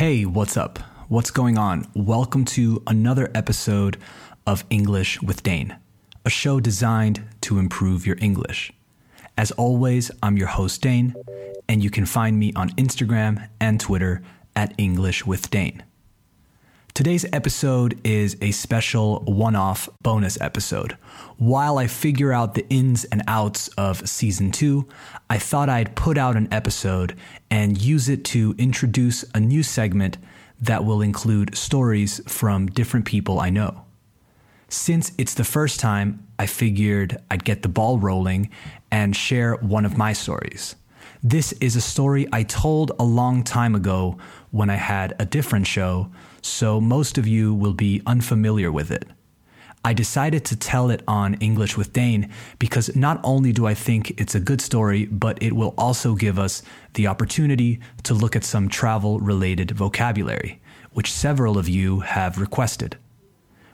Hey, what's up? What's going on? Welcome to another episode of English with Dane, a show designed to improve your English. As always, I'm your host, Dane, and you can find me on Instagram and Twitter at English with Dane. Today's episode is a special one off bonus episode. While I figure out the ins and outs of season two, I thought I'd put out an episode and use it to introduce a new segment that will include stories from different people I know. Since it's the first time, I figured I'd get the ball rolling and share one of my stories. This is a story I told a long time ago when I had a different show, so most of you will be unfamiliar with it. I decided to tell it on English with Dane because not only do I think it's a good story, but it will also give us the opportunity to look at some travel related vocabulary, which several of you have requested.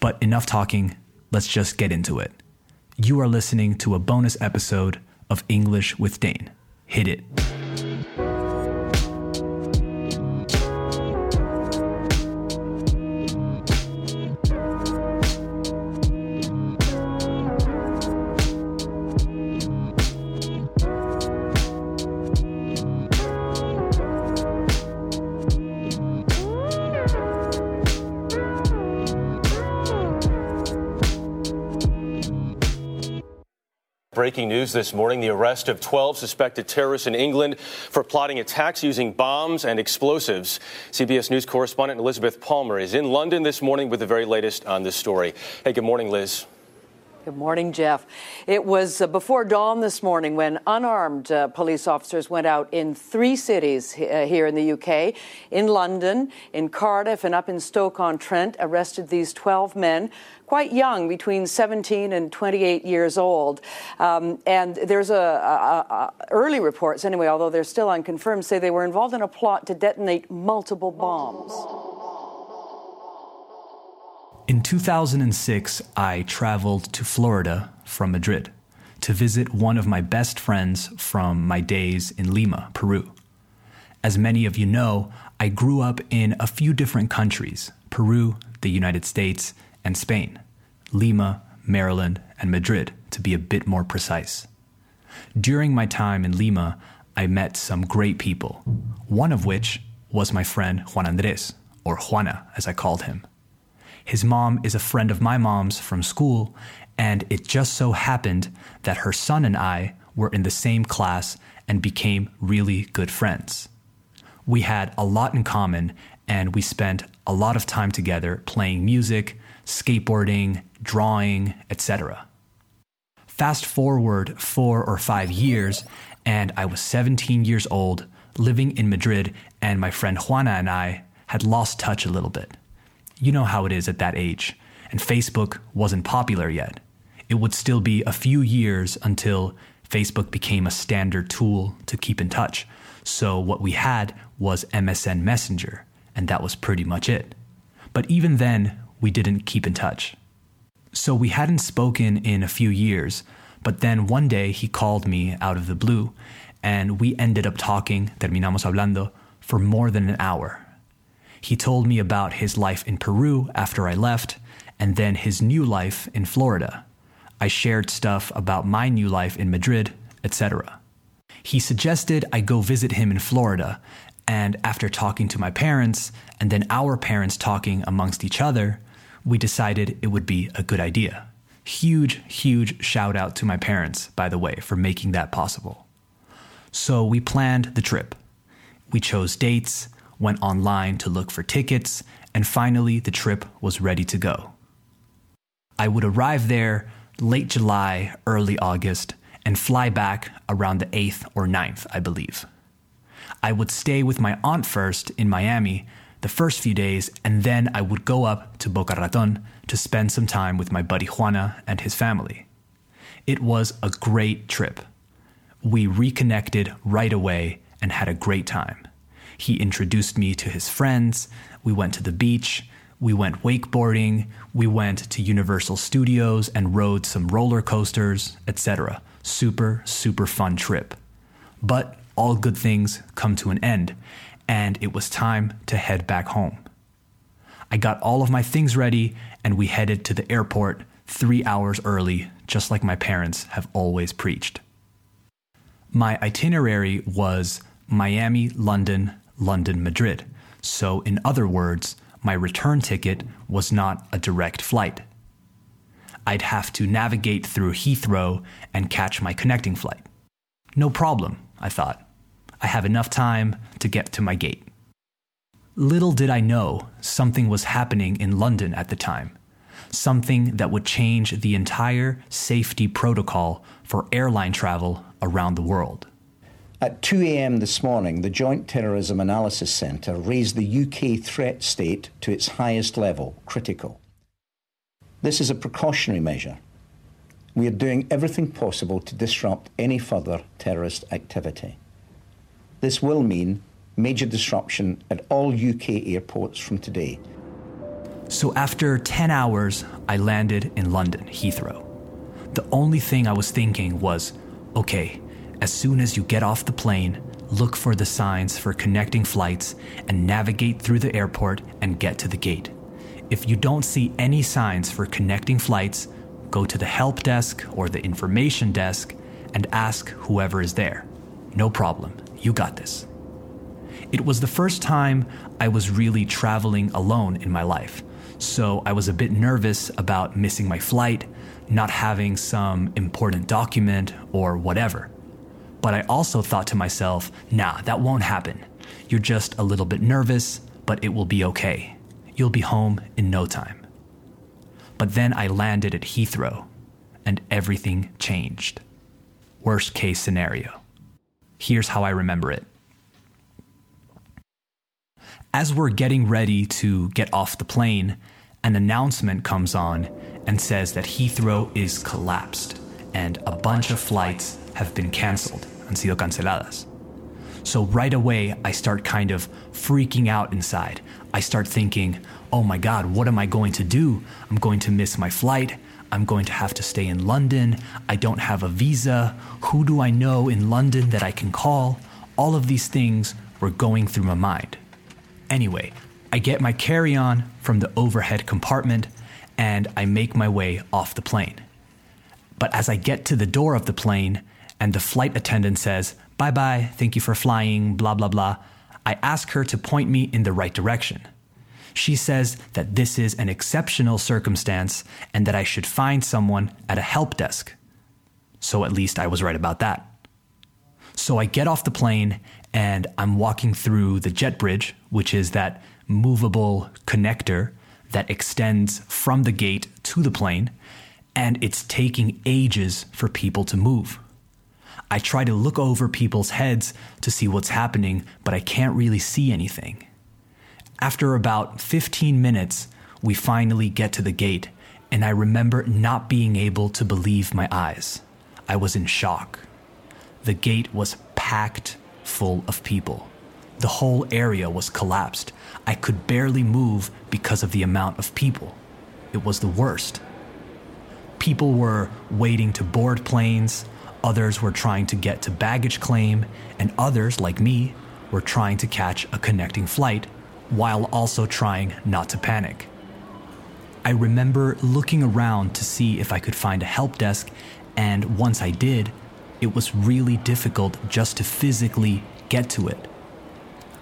But enough talking, let's just get into it. You are listening to a bonus episode of English with Dane. Hit it. Breaking news this morning the arrest of 12 suspected terrorists in England for plotting attacks using bombs and explosives. CBS News correspondent Elizabeth Palmer is in London this morning with the very latest on this story. Hey, good morning, Liz. Good morning, Jeff. It was uh, before dawn this morning when unarmed uh, police officers went out in three cities uh, here in the UK, in London, in Cardiff, and up in Stoke-on-Trent, arrested these 12 men, quite young, between 17 and 28 years old. Um, and there's a, a, a, early reports, anyway, although they're still unconfirmed, say they were involved in a plot to detonate multiple bombs. In 2006, I traveled to Florida from Madrid to visit one of my best friends from my days in Lima, Peru. As many of you know, I grew up in a few different countries Peru, the United States, and Spain. Lima, Maryland, and Madrid, to be a bit more precise. During my time in Lima, I met some great people, one of which was my friend Juan Andres, or Juana as I called him. His mom is a friend of my mom's from school, and it just so happened that her son and I were in the same class and became really good friends. We had a lot in common, and we spent a lot of time together playing music, skateboarding, drawing, etc. Fast forward four or five years, and I was 17 years old, living in Madrid, and my friend Juana and I had lost touch a little bit. You know how it is at that age, and Facebook wasn't popular yet. It would still be a few years until Facebook became a standard tool to keep in touch. So, what we had was MSN Messenger, and that was pretty much it. But even then, we didn't keep in touch. So, we hadn't spoken in a few years, but then one day he called me out of the blue, and we ended up talking, terminamos hablando, for more than an hour. He told me about his life in Peru after I left, and then his new life in Florida. I shared stuff about my new life in Madrid, etc. He suggested I go visit him in Florida, and after talking to my parents, and then our parents talking amongst each other, we decided it would be a good idea. Huge, huge shout out to my parents, by the way, for making that possible. So we planned the trip. We chose dates, went online to look for tickets, and finally the trip was ready to go. I would arrive there late July, early August, and fly back around the 8th or 9th, I believe. I would stay with my aunt first in Miami the first few days, and then I would go up to Boca Raton to spend some time with my buddy Juana and his family. It was a great trip. We reconnected right away and had a great time. He introduced me to his friends. We went to the beach. We went wakeboarding. We went to Universal Studios and rode some roller coasters, etc. Super, super fun trip. But all good things come to an end. And it was time to head back home. I got all of my things ready, and we headed to the airport three hours early, just like my parents have always preached. My itinerary was Miami, London, London, Madrid. So, in other words, my return ticket was not a direct flight. I'd have to navigate through Heathrow and catch my connecting flight. No problem, I thought. I have enough time to get to my gate. Little did I know something was happening in London at the time, something that would change the entire safety protocol for airline travel around the world. At 2 a.m. this morning, the Joint Terrorism Analysis Centre raised the UK threat state to its highest level, critical. This is a precautionary measure. We are doing everything possible to disrupt any further terrorist activity. This will mean major disruption at all UK airports from today. So after 10 hours, I landed in London, Heathrow. The only thing I was thinking was okay, as soon as you get off the plane, look for the signs for connecting flights and navigate through the airport and get to the gate. If you don't see any signs for connecting flights, go to the help desk or the information desk and ask whoever is there. No problem, you got this. It was the first time I was really traveling alone in my life, so I was a bit nervous about missing my flight, not having some important document, or whatever. But I also thought to myself, nah, that won't happen. You're just a little bit nervous, but it will be okay. You'll be home in no time. But then I landed at Heathrow, and everything changed. Worst case scenario. Here's how I remember it. As we're getting ready to get off the plane, an announcement comes on and says that Heathrow is collapsed and a bunch of flights have been cancelled, han sido canceladas. So right away, I start kind of freaking out inside. I start thinking, oh my God, what am I going to do? I'm going to miss my flight. I'm going to have to stay in London. I don't have a visa. Who do I know in London that I can call? All of these things were going through my mind. Anyway, I get my carry on from the overhead compartment and I make my way off the plane. But as I get to the door of the plane and the flight attendant says, Bye bye, thank you for flying, blah, blah, blah, I ask her to point me in the right direction. She says that this is an exceptional circumstance and that I should find someone at a help desk. So at least I was right about that. So I get off the plane and I'm walking through the jet bridge, which is that movable connector that extends from the gate to the plane, and it's taking ages for people to move. I try to look over people's heads to see what's happening, but I can't really see anything. After about 15 minutes, we finally get to the gate, and I remember not being able to believe my eyes. I was in shock. The gate was packed full of people. The whole area was collapsed. I could barely move because of the amount of people. It was the worst. People were waiting to board planes, others were trying to get to baggage claim, and others, like me, were trying to catch a connecting flight while also trying not to panic. I remember looking around to see if I could find a help desk, and once I did, it was really difficult just to physically get to it.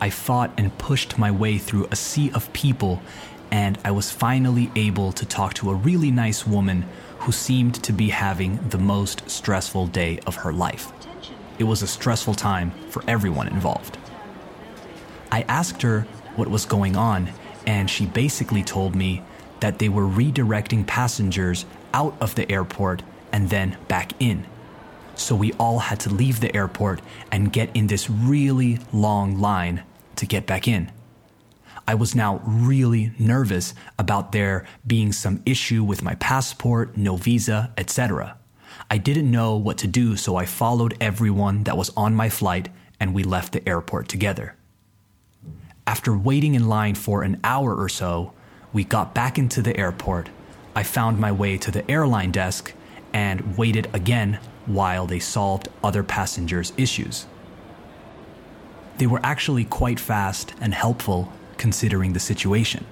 I fought and pushed my way through a sea of people, and I was finally able to talk to a really nice woman who seemed to be having the most stressful day of her life. It was a stressful time for everyone involved. I asked her what was going on, and she basically told me that they were redirecting passengers out of the airport and then back in so we all had to leave the airport and get in this really long line to get back in. I was now really nervous about there being some issue with my passport, no visa, etc. I didn't know what to do, so I followed everyone that was on my flight and we left the airport together. After waiting in line for an hour or so, we got back into the airport. I found my way to the airline desk and waited again while they solved other passengers' issues. They were actually quite fast and helpful considering the situation.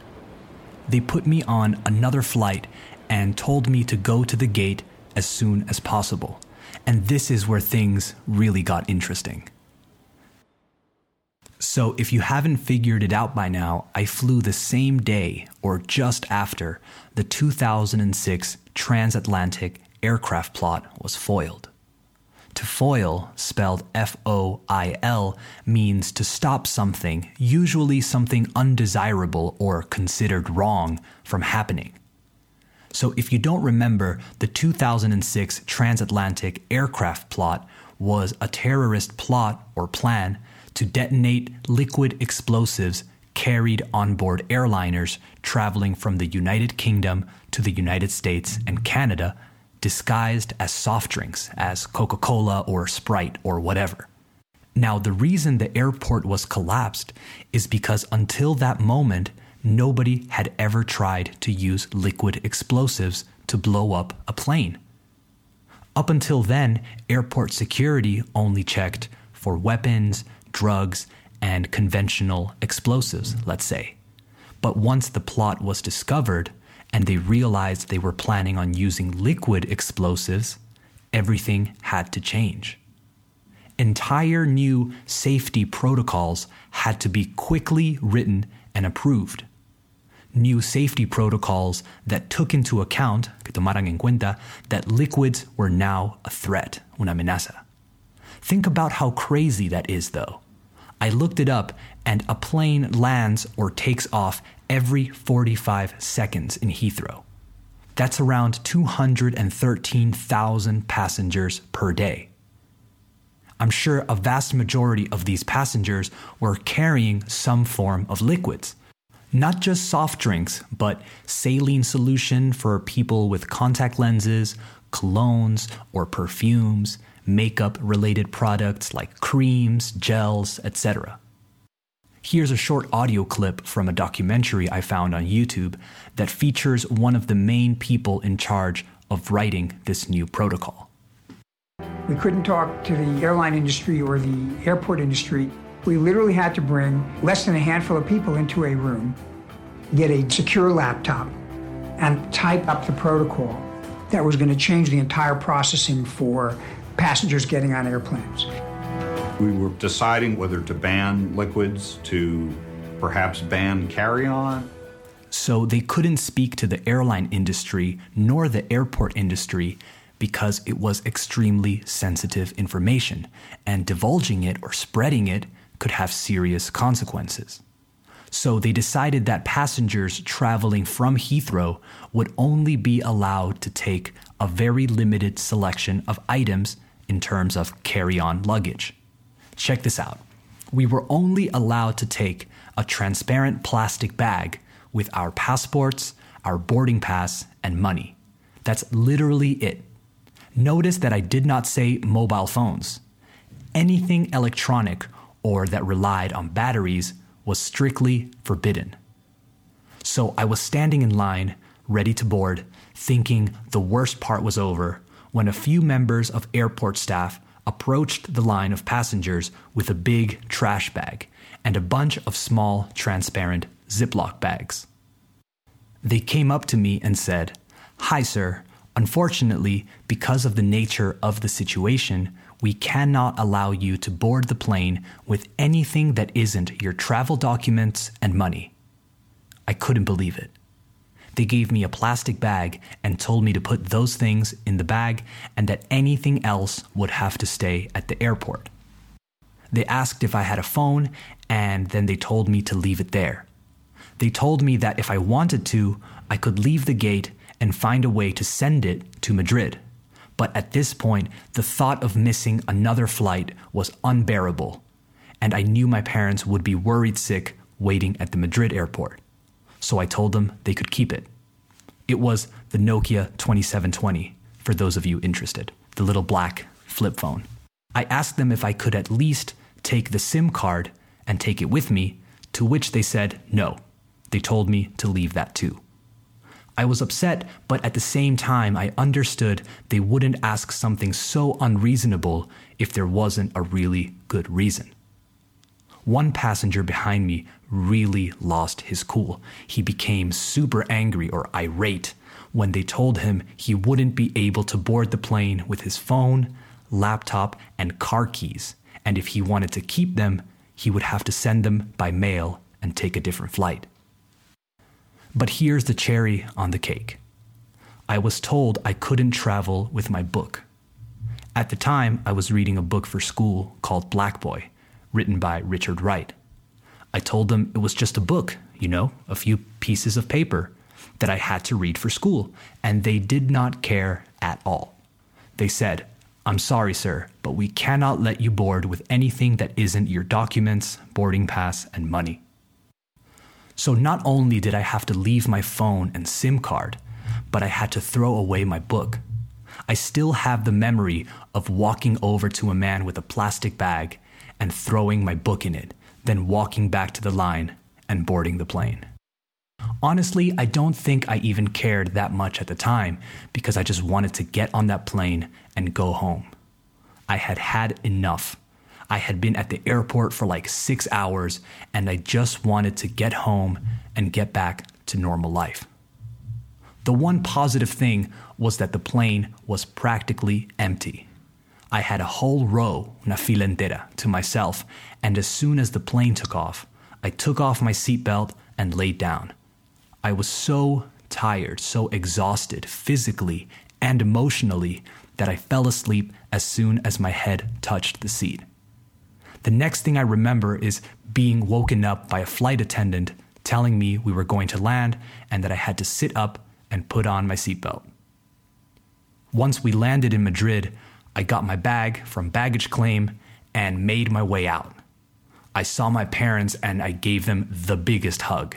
They put me on another flight and told me to go to the gate as soon as possible. And this is where things really got interesting. So, if you haven't figured it out by now, I flew the same day or just after the 2006 transatlantic aircraft plot was foiled. To foil, spelled F O I L, means to stop something, usually something undesirable or considered wrong, from happening. So, if you don't remember, the 2006 transatlantic aircraft plot was a terrorist plot or plan to detonate liquid explosives carried on board airliners traveling from the United Kingdom to the United States and Canada, disguised as soft drinks, as Coca Cola or Sprite or whatever. Now, the reason the airport was collapsed is because until that moment, nobody had ever tried to use liquid explosives to blow up a plane. Up until then, airport security only checked for weapons, drugs, and conventional explosives, let's say. But once the plot was discovered and they realized they were planning on using liquid explosives, everything had to change. Entire new safety protocols had to be quickly written and approved. New safety protocols that took into account, que tomaran en cuenta, that liquids were now a threat, una amenaza. Think about how crazy that is, though. I looked it up, and a plane lands or takes off every 45 seconds in Heathrow. That's around 213,000 passengers per day. I'm sure a vast majority of these passengers were carrying some form of liquids. Not just soft drinks, but saline solution for people with contact lenses, colognes, or perfumes, makeup related products like creams, gels, etc. Here's a short audio clip from a documentary I found on YouTube that features one of the main people in charge of writing this new protocol. We couldn't talk to the airline industry or the airport industry. We literally had to bring less than a handful of people into a room, get a secure laptop, and type up the protocol that was going to change the entire processing for passengers getting on airplanes. We were deciding whether to ban liquids, to perhaps ban carry on. So they couldn't speak to the airline industry nor the airport industry because it was extremely sensitive information, and divulging it or spreading it could have serious consequences. So they decided that passengers traveling from Heathrow would only be allowed to take a very limited selection of items in terms of carry on luggage. Check this out. We were only allowed to take a transparent plastic bag with our passports, our boarding pass, and money. That's literally it. Notice that I did not say mobile phones. Anything electronic or that relied on batteries was strictly forbidden. So I was standing in line, ready to board, thinking the worst part was over, when a few members of airport staff approached the line of passengers with a big trash bag and a bunch of small, transparent Ziploc bags. They came up to me and said, Hi, sir. Unfortunately, because of the nature of the situation, we cannot allow you to board the plane with anything that isn't your travel documents and money. I couldn't believe it. They gave me a plastic bag and told me to put those things in the bag and that anything else would have to stay at the airport. They asked if I had a phone and then they told me to leave it there. They told me that if I wanted to, I could leave the gate and find a way to send it to Madrid. But at this point, the thought of missing another flight was unbearable, and I knew my parents would be worried sick waiting at the Madrid airport so I told them they could keep it. It was the Nokia 2720, for those of you interested, the little black flip phone. I asked them if I could at least take the SIM card and take it with me, to which they said no. They told me to leave that too. I was upset, but at the same time, I understood they wouldn't ask something so unreasonable if there wasn't a really good reason. One passenger behind me really lost his cool. He became super angry or irate when they told him he wouldn't be able to board the plane with his phone, laptop, and car keys, and if he wanted to keep them, he would have to send them by mail and take a different flight. But here's the cherry on the cake I was told I couldn't travel with my book. At the time, I was reading a book for school called Black Boy, written by Richard Wright. I told them it was just a book, you know, a few pieces of paper that I had to read for school, and they did not care at all. They said, I'm sorry, sir, but we cannot let you board with anything that isn't your documents, boarding pass, and money. So not only did I have to leave my phone and SIM card, but I had to throw away my book. I still have the memory of walking over to a man with a plastic bag and throwing my book in it, then walking back to the line and boarding the plane. Honestly, I don't think I even cared that much at the time because I just wanted to get on that plane and go home. I had had enough. I had been at the airport for like six hours and I just wanted to get home and get back to normal life. The one positive thing was that the plane was practically empty. I had a whole row, una fila entera, to myself, and as soon as the plane took off, I took off my seatbelt and laid down. I was so tired, so exhausted physically and emotionally that I fell asleep as soon as my head touched the seat. The next thing I remember is being woken up by a flight attendant telling me we were going to land and that I had to sit up and put on my seatbelt. Once we landed in Madrid, I got my bag from baggage claim and made my way out. I saw my parents and I gave them the biggest hug.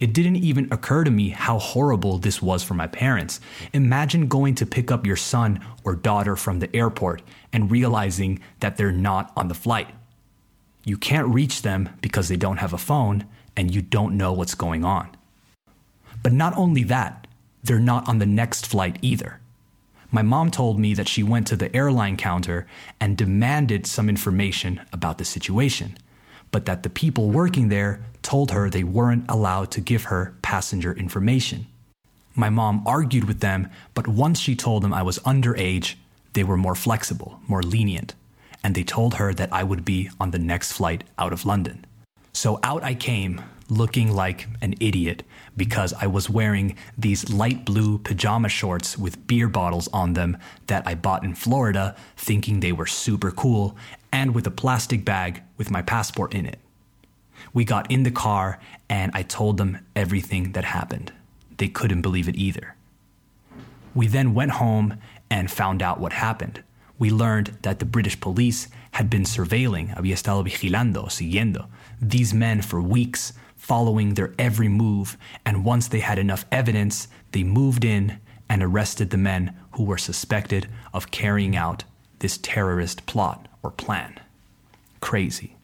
It didn't even occur to me how horrible this was for my parents. Imagine going to pick up your son or daughter from the airport and realizing that they're not on the flight. You can't reach them because they don't have a phone and you don't know what's going on. But not only that, they're not on the next flight either. My mom told me that she went to the airline counter and demanded some information about the situation, but that the people working there told her they weren't allowed to give her passenger information. My mom argued with them, but once she told them I was underage, they were more flexible, more lenient, and they told her that I would be on the next flight out of London. So out I came, looking like an idiot because I was wearing these light blue pajama shorts with beer bottles on them that I bought in Florida, thinking they were super cool, and with a plastic bag with my passport in it. We got in the car and I told them everything that happened. They couldn't believe it either. We then went home and found out what happened. We learned that the British police had been surveilling, había estado vigilando, siguiendo, these men for weeks following their every move, and once they had enough evidence, they moved in and arrested the men who were suspected of carrying out this terrorist plot or plan. Crazy.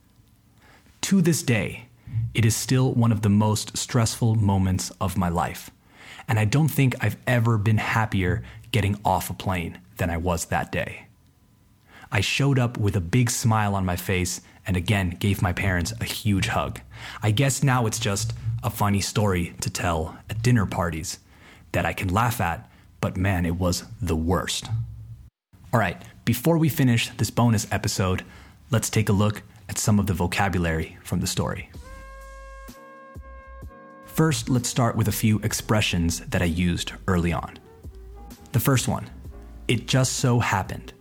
To this day, it is still one of the most stressful moments of my life. And I don't think I've ever been happier getting off a plane than I was that day. I showed up with a big smile on my face and again gave my parents a huge hug. I guess now it's just a funny story to tell at dinner parties that I can laugh at, but man, it was the worst. All right, before we finish this bonus episode, let's take a look at some of the vocabulary from the story. First, let's start with a few expressions that I used early on. The first one, it just so happened.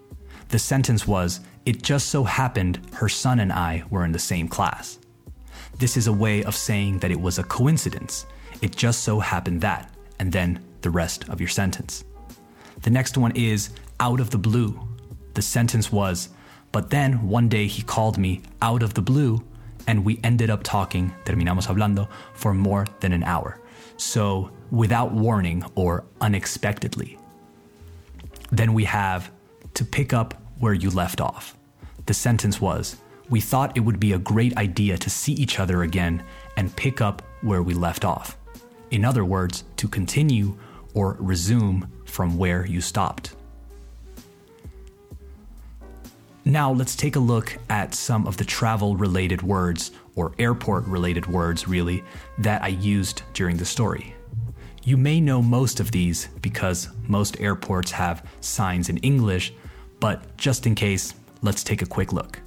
The sentence was, it just so happened her son and I were in the same class. This is a way of saying that it was a coincidence. It just so happened that, and then the rest of your sentence. The next one is out of the blue. The sentence was, but then one day he called me out of the blue, and we ended up talking, terminamos hablando, for more than an hour. So, without warning or unexpectedly. Then we have to pick up where you left off. The sentence was We thought it would be a great idea to see each other again and pick up where we left off. In other words, to continue or resume from where you stopped. Now, let's take a look at some of the travel related words, or airport related words, really, that I used during the story. You may know most of these because most airports have signs in English, but just in case, let's take a quick look.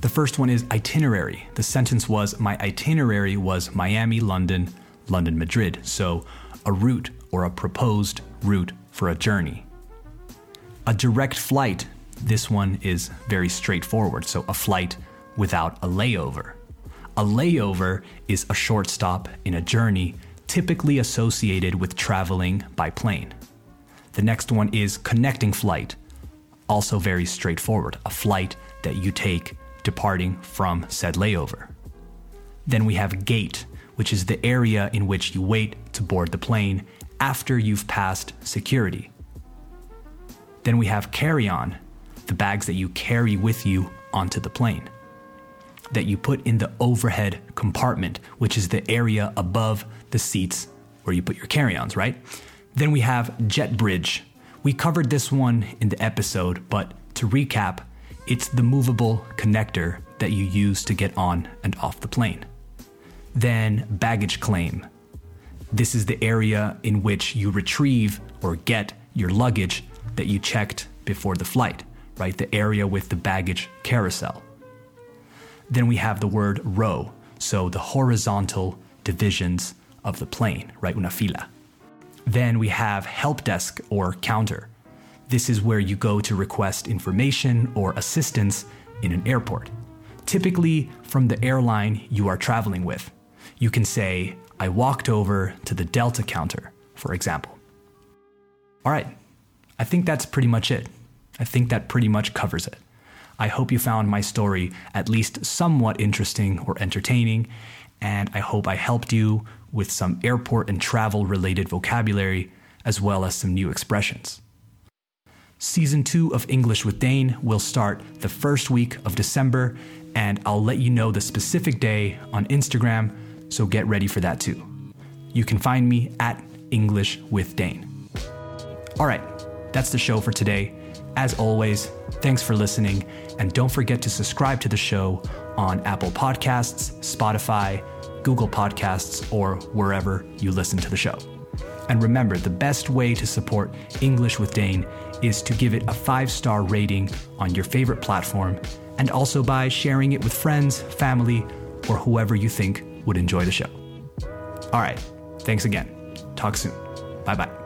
The first one is itinerary. The sentence was My itinerary was Miami, London, London, Madrid. So, a route or a proposed route for a journey. A direct flight. This one is very straightforward. So, a flight without a layover. A layover is a short stop in a journey typically associated with traveling by plane. The next one is connecting flight. Also, very straightforward. A flight that you take departing from said layover. Then we have gate, which is the area in which you wait to board the plane after you've passed security. Then we have carry on, the bags that you carry with you onto the plane, that you put in the overhead compartment, which is the area above the seats where you put your carry ons, right? Then we have jet bridge. We covered this one in the episode, but to recap, it's the movable connector that you use to get on and off the plane. Then, baggage claim. This is the area in which you retrieve or get your luggage that you checked before the flight, right? The area with the baggage carousel. Then we have the word row, so the horizontal divisions of the plane, right? Una fila. Then we have help desk or counter. This is where you go to request information or assistance in an airport, typically from the airline you are traveling with. You can say, I walked over to the Delta counter, for example. All right, I think that's pretty much it. I think that pretty much covers it. I hope you found my story at least somewhat interesting or entertaining, and I hope I helped you with some airport and travel related vocabulary as well as some new expressions. Season 2 of English with Dane will start the first week of December, and I'll let you know the specific day on Instagram, so get ready for that too. You can find me at English with Dane. All right, that's the show for today. As always, thanks for listening, and don't forget to subscribe to the show on Apple Podcasts, Spotify, Google Podcasts, or wherever you listen to the show. And remember, the best way to support English with Dane is to give it a five star rating on your favorite platform and also by sharing it with friends, family, or whoever you think would enjoy the show. All right, thanks again. Talk soon. Bye bye.